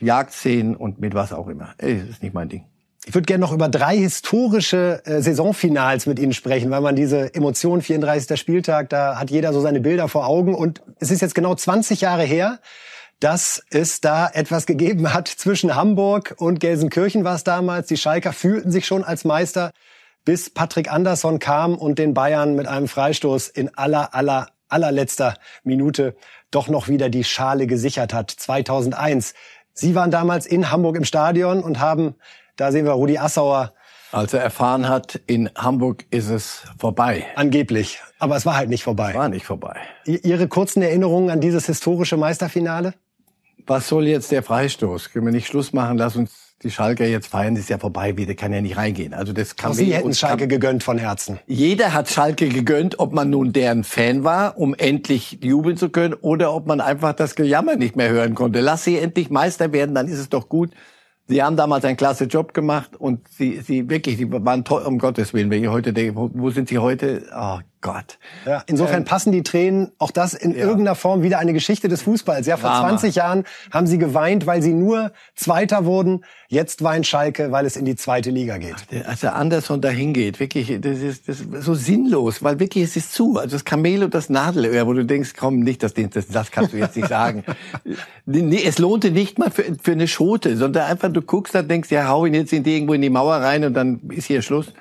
Jagdszenen und mit was auch immer. Das ist nicht mein Ding. Ich würde gerne noch über drei historische äh, Saisonfinals mit Ihnen sprechen, weil man diese Emotion 34. Spieltag, da hat jeder so seine Bilder vor Augen und es ist jetzt genau 20 Jahre her, dass es da etwas gegeben hat zwischen Hamburg und Gelsenkirchen war es damals. Die Schalker fühlten sich schon als Meister, bis Patrick Andersson kam und den Bayern mit einem Freistoß in aller, aller, allerletzter Minute doch noch wieder die Schale gesichert hat. 2001. Sie waren damals in Hamburg im Stadion und haben, da sehen wir Rudi Assauer, als er erfahren hat, in Hamburg ist es vorbei. Angeblich. Aber es war halt nicht vorbei. War nicht vorbei. Ihre kurzen Erinnerungen an dieses historische Meisterfinale? Was soll jetzt der Freistoß? Können wir nicht Schluss machen? Lass uns die Schalke jetzt feiern, das ist ja vorbei wieder, kann ja nicht reingehen. Also das kann Sie hätten Schalke gegönnt von Herzen. Jeder hat Schalke gegönnt, ob man nun deren Fan war, um endlich jubeln zu können, oder ob man einfach das Gejammer nicht mehr hören konnte. Lass sie endlich Meister werden, dann ist es doch gut. Sie haben damals einen klasse Job gemacht und sie, sie wirklich, die waren toll, um Gottes Willen. Wenn ich heute denke, wo, wo sind sie heute? Oh Gott. Ja, insofern ähm, passen die Tränen auch das in ja. irgendeiner Form wieder eine Geschichte des Fußballs. Ja, vor Drama. 20 Jahren haben sie geweint, weil sie nur Zweiter wurden. Jetzt weint Schalke, weil es in die zweite Liga geht. Als der Anderson dahin geht, wirklich, das ist, das ist so sinnlos, weil wirklich es ist zu. Also das Kamel und das Nadelöhr, wo du denkst, komm, nicht, das, das, das kannst du jetzt nicht sagen. nee, es lohnte nicht mal für, für eine Schote, sondern einfach du guckst da, denkst, ja, hau ihn jetzt in die, irgendwo in die Mauer rein und dann ist hier Schluss.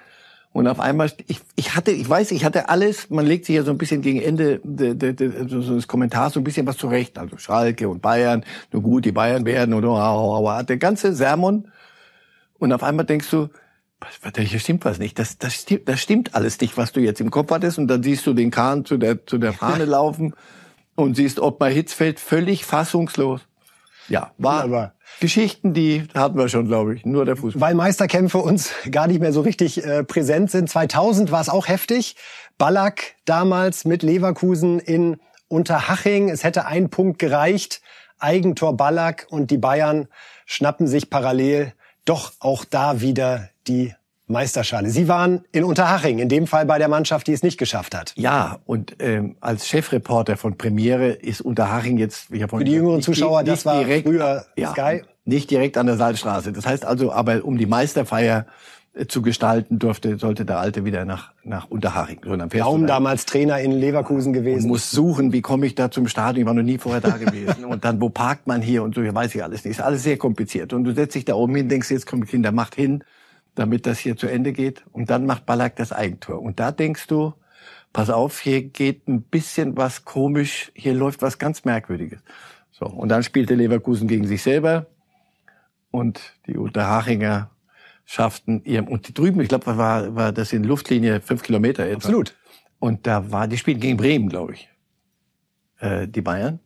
Und auf einmal, ich, ich hatte, ich weiß, ich hatte alles, man legt sich ja so ein bisschen gegen Ende de, de, de, so des Kommentars so ein bisschen was zurecht. Also Schalke und Bayern, nur gut, die Bayern werden oder oh, der ganze Sermon. Und auf einmal denkst du, hier stimmt was nicht. Das, das, stimmt, das stimmt alles nicht, was du jetzt im Kopf hattest. Und dann siehst du den Kahn zu der, zu der Fahne laufen und siehst Ottmar Hitzfeld völlig fassungslos. Ja, war aber Geschichten, die hatten wir schon, glaube ich, nur der Fußball. Weil Meisterkämpfe uns gar nicht mehr so richtig äh, präsent sind. 2000 war es auch heftig. Ballack damals mit Leverkusen in Unterhaching. Es hätte ein Punkt gereicht. Eigentor Ballack und die Bayern schnappen sich parallel doch auch da wieder die Meisterschale. Sie waren in Unterhaching, in dem Fall bei der Mannschaft, die es nicht geschafft hat. Ja, und ähm, als Chefreporter von Premiere ist Unterhaching jetzt, ich Für die jüngeren Zuschauer, nicht, das war direkt, früher ja, Sky. Nicht direkt an der Salzstraße. Das heißt also, aber um die Meisterfeier äh, zu gestalten durfte, sollte der Alte wieder nach, nach Unterhaching. So, dann Daum damals Trainer in Leverkusen gewesen. Und muss suchen, wie komme ich da zum Stadion, ich war noch nie vorher da gewesen. und dann, wo parkt man hier und so, weiß ich alles nicht. Ist alles sehr kompliziert. Und du setzt dich da oben hin, denkst, jetzt kommt Kinder, macht hin damit das hier zu Ende geht. Und dann macht Ballack das Eigentor. Und da denkst du, pass auf, hier geht ein bisschen was komisch, hier läuft was ganz Merkwürdiges. So, und dann spielte Leverkusen gegen sich selber und die Unterhachinger schafften ihrem, und die drüben, ich glaube, war, war das in Luftlinie fünf Kilometer etwa. Absolut. Und da war, die spielten gegen Bremen, glaube ich, äh, die Bayern.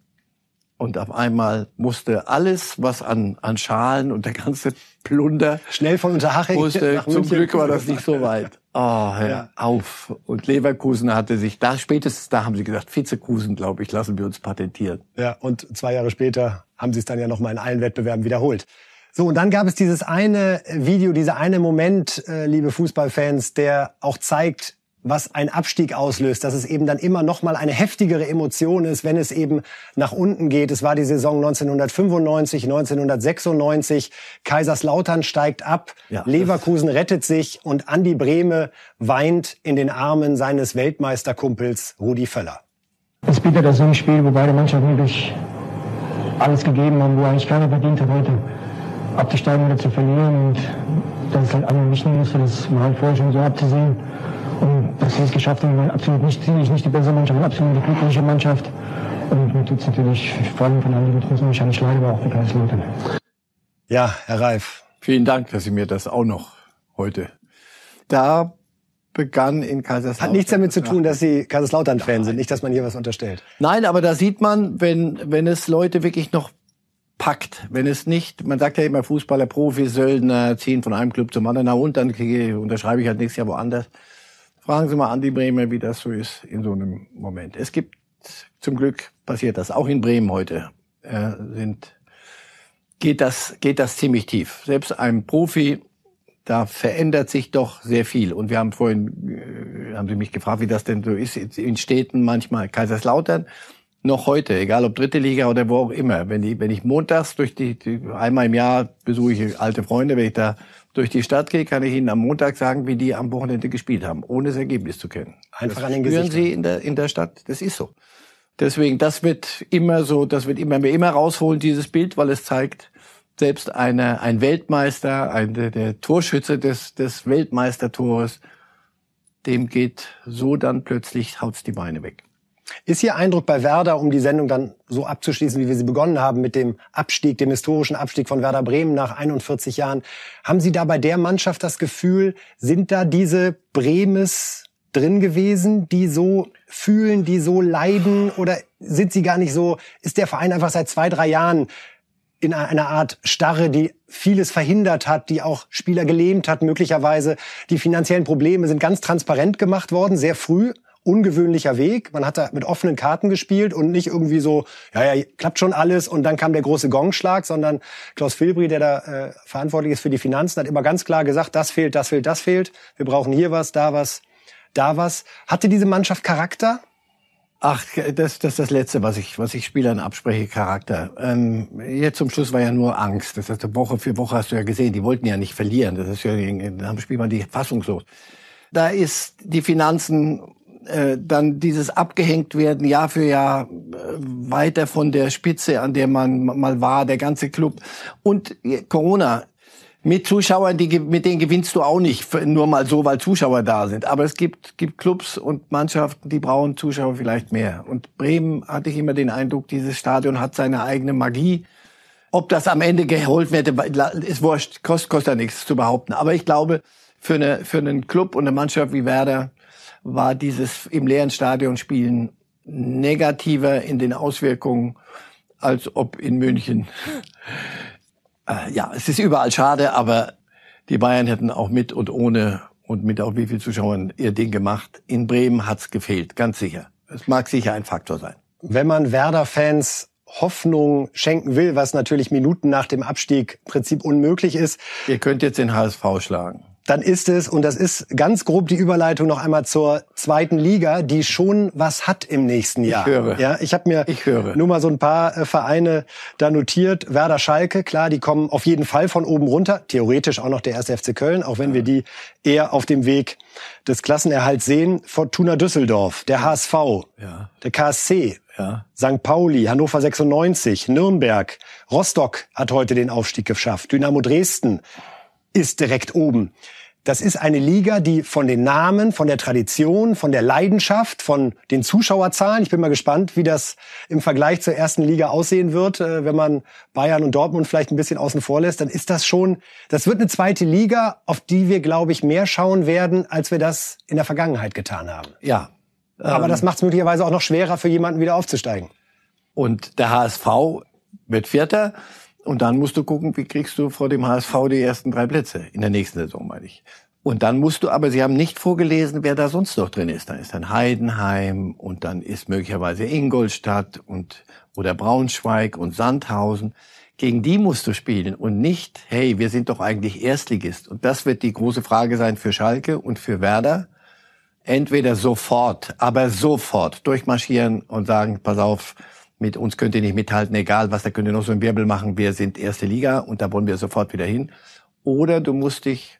Und auf einmal musste alles, was an, an Schalen und der ganze Plunder schnell von Unterhaching musste. Zum Glück war das nicht so weit. Oh, hör ja. auf. Und Leverkusen hatte sich da spätestens da haben sie gesagt, Vizekusen, glaube ich, lassen wir uns patentieren. Ja, und zwei Jahre später haben sie es dann ja noch mal in allen Wettbewerben wiederholt. So, und dann gab es dieses eine Video, dieser eine Moment, äh, liebe Fußballfans, der auch zeigt, was ein Abstieg auslöst, dass es eben dann immer noch mal eine heftigere Emotion ist, wenn es eben nach unten geht. Es war die Saison 1995, 1996. Kaiserslautern steigt ab, ja, Leverkusen rettet sich und Andi Brehme weint in den Armen seines Weltmeisterkumpels Rudi Völler. Es bitter, das so ein Spiel, wo beide Mannschaften wirklich alles gegeben haben, wo eigentlich keiner verdient hat, heute abzusteigen oder zu verlieren. Und das ist halt einfach nicht nur, das war halt vorher schon so abzusehen. Und dass sie es geschafft haben, absolut nicht, sicherlich nicht die bessere Mannschaft, eine absolut die glückliche Mannschaft. Und mir tut es natürlich vor allem von Andi Gutmann wahrscheinlich leid, aber auch für Kaiserslautern. Ja, Herr Reif. Vielen Dank, dass Sie mir das auch noch heute. Da begann in Kaiserslautern. Hat nichts damit zu tun, dass Sie Kaiserslautern-Fan sind, nicht, dass man hier was unterstellt. Nein, aber da sieht man, wenn, wenn es Leute wirklich noch packt, wenn es nicht, man sagt ja immer Fußballer, Profis, Söldner ziehen von einem Club zum anderen, na und dann unterschreibe ich halt nächstes Jahr woanders. Fragen Sie mal Andi Bremer, wie das so ist in so einem Moment. Es gibt, zum Glück passiert das, auch in Bremen heute, äh, sind, geht das, geht das ziemlich tief. Selbst ein Profi, da verändert sich doch sehr viel. Und wir haben vorhin, äh, haben Sie mich gefragt, wie das denn so ist in Städten manchmal. Kaiserslautern, noch heute, egal ob dritte Liga oder wo auch immer. Wenn ich, wenn ich montags durch die, die einmal im Jahr besuche ich alte Freunde, wenn ich da durch die Stadt gehe, kann ich Ihnen am Montag sagen, wie die am Wochenende gespielt haben, ohne das Ergebnis zu kennen. Einfach das an den spüren Gesichtern. Sie in der, in der Stadt. Das ist so. Deswegen, das wird immer so, das wird immer mehr immer rausholen, dieses Bild, weil es zeigt, selbst eine, ein Weltmeister, ein, der, der Torschütze des, des Weltmeistertores, dem geht so dann plötzlich, haut's die Beine weg. Ist Ihr Eindruck bei Werder, um die Sendung dann so abzuschließen, wie wir sie begonnen haben, mit dem Abstieg, dem historischen Abstieg von Werder Bremen nach 41 Jahren, haben Sie da bei der Mannschaft das Gefühl, sind da diese Bremes drin gewesen, die so fühlen, die so leiden, oder sind sie gar nicht so, ist der Verein einfach seit zwei, drei Jahren in einer Art Starre, die vieles verhindert hat, die auch Spieler gelähmt hat, möglicherweise. Die finanziellen Probleme sind ganz transparent gemacht worden, sehr früh ungewöhnlicher Weg. Man hat da mit offenen Karten gespielt und nicht irgendwie so, ja, ja, klappt schon alles und dann kam der große Gongschlag, sondern Klaus Filbri, der da äh, verantwortlich ist für die Finanzen, hat immer ganz klar gesagt, das fehlt, das fehlt, das fehlt. Wir brauchen hier was, da was, da was. Hatte diese Mannschaft Charakter? Ach, das, das ist das Letzte, was ich, was ich Spielern abspreche, Charakter. Ähm, jetzt zum Schluss war ja nur Angst. Das heißt, Woche für Woche hast du ja gesehen, die wollten ja nicht verlieren. Das ist ja, am Spiel waren die fassungslos. Da ist die Finanzen äh, dann dieses abgehängt werden Jahr für Jahr äh, weiter von der Spitze, an der man mal war, der ganze Club und Corona. mit Zuschauern, die, mit denen gewinnst du auch nicht, nur mal so, weil Zuschauer da sind. Aber es gibt, gibt Clubs und Mannschaften, die brauchen Zuschauer vielleicht mehr. Und Bremen hatte ich immer den Eindruck, dieses Stadion hat seine eigene Magie. Ob das am Ende geholt wird, ist wurscht, kostet, kostet ja nichts zu behaupten. Aber ich glaube, für, eine, für einen Club und eine Mannschaft wie Werder war dieses im leeren Stadion spielen negativer in den Auswirkungen, als ob in München äh, ja, es ist überall schade, aber die Bayern hätten auch mit und ohne und mit auch wie viel Zuschauern ihr Ding gemacht. In Bremen hat's gefehlt, ganz sicher. Es mag sicher ein Faktor sein. Wenn man Werder-Fans Hoffnung schenken will, was natürlich Minuten nach dem Abstieg im Prinzip unmöglich ist. Ihr könnt jetzt den HSV schlagen dann ist es, und das ist ganz grob die Überleitung noch einmal zur zweiten Liga, die schon was hat im nächsten Jahr. Ich höre. Ja, ich habe mir ich höre. nur mal so ein paar äh, Vereine da notiert. Werder Schalke, klar, die kommen auf jeden Fall von oben runter. Theoretisch auch noch der erste FC Köln, auch wenn ja. wir die eher auf dem Weg des Klassenerhalts sehen. Fortuna Düsseldorf, der HSV, ja. der KSC, ja. St. Pauli, Hannover 96, Nürnberg, Rostock hat heute den Aufstieg geschafft, Dynamo Dresden, ist direkt oben. Das ist eine Liga, die von den Namen, von der Tradition, von der Leidenschaft, von den Zuschauerzahlen, ich bin mal gespannt, wie das im Vergleich zur ersten Liga aussehen wird, äh, wenn man Bayern und Dortmund vielleicht ein bisschen außen vor lässt, dann ist das schon, das wird eine zweite Liga, auf die wir, glaube ich, mehr schauen werden, als wir das in der Vergangenheit getan haben. Ja. Aber ähm, das macht es möglicherweise auch noch schwerer für jemanden wieder aufzusteigen. Und der HSV wird Vierter. Und dann musst du gucken, wie kriegst du vor dem HSV die ersten drei Plätze in der nächsten Saison, meine ich. Und dann musst du, aber sie haben nicht vorgelesen, wer da sonst noch drin ist. Da ist dann Heidenheim und dann ist möglicherweise Ingolstadt und oder Braunschweig und Sandhausen. Gegen die musst du spielen und nicht, hey, wir sind doch eigentlich Erstligist. Und das wird die große Frage sein für Schalke und für Werder. Entweder sofort, aber sofort durchmarschieren und sagen, pass auf, mit uns könnt ihr nicht mithalten, egal was, da könnt ihr noch so einen Wirbel machen, wir sind erste Liga und da wollen wir sofort wieder hin. Oder du musst dich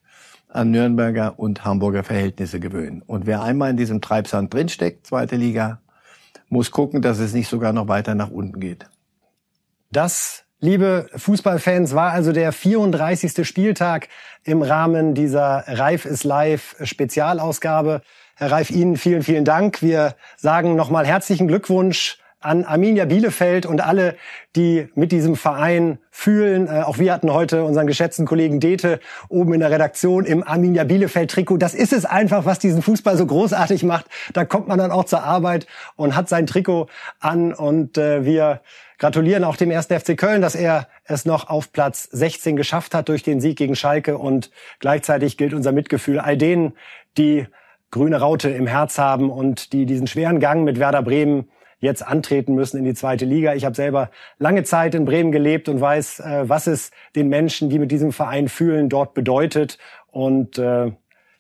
an Nürnberger und Hamburger Verhältnisse gewöhnen. Und wer einmal in diesem Treibsand drinsteckt, zweite Liga, muss gucken, dass es nicht sogar noch weiter nach unten geht. Das, liebe Fußballfans, war also der 34. Spieltag im Rahmen dieser Reif ist live Spezialausgabe. Herr Reif, Ihnen vielen, vielen Dank. Wir sagen nochmal herzlichen Glückwunsch an Arminia Bielefeld und alle, die mit diesem Verein fühlen. Äh, auch wir hatten heute unseren geschätzten Kollegen Dete oben in der Redaktion im Arminia Bielefeld Trikot. Das ist es einfach, was diesen Fußball so großartig macht. Da kommt man dann auch zur Arbeit und hat sein Trikot an und äh, wir gratulieren auch dem 1. FC Köln, dass er es noch auf Platz 16 geschafft hat durch den Sieg gegen Schalke und gleichzeitig gilt unser Mitgefühl all denen, die grüne Raute im Herz haben und die diesen schweren Gang mit Werder Bremen jetzt antreten müssen in die zweite Liga. Ich habe selber lange Zeit in Bremen gelebt und weiß, äh, was es den Menschen, die mit diesem Verein fühlen, dort bedeutet. Und äh,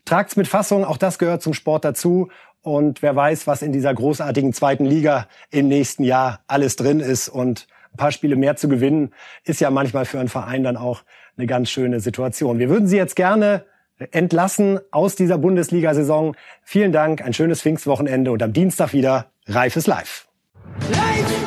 tragt's mit Fassung, auch das gehört zum Sport dazu. Und wer weiß, was in dieser großartigen zweiten Liga im nächsten Jahr alles drin ist. Und ein paar Spiele mehr zu gewinnen, ist ja manchmal für einen Verein dann auch eine ganz schöne Situation. Wir würden Sie jetzt gerne entlassen aus dieser Bundesliga-Saison. Vielen Dank, ein schönes Pfingstwochenende und am Dienstag wieder Reifes Live. Life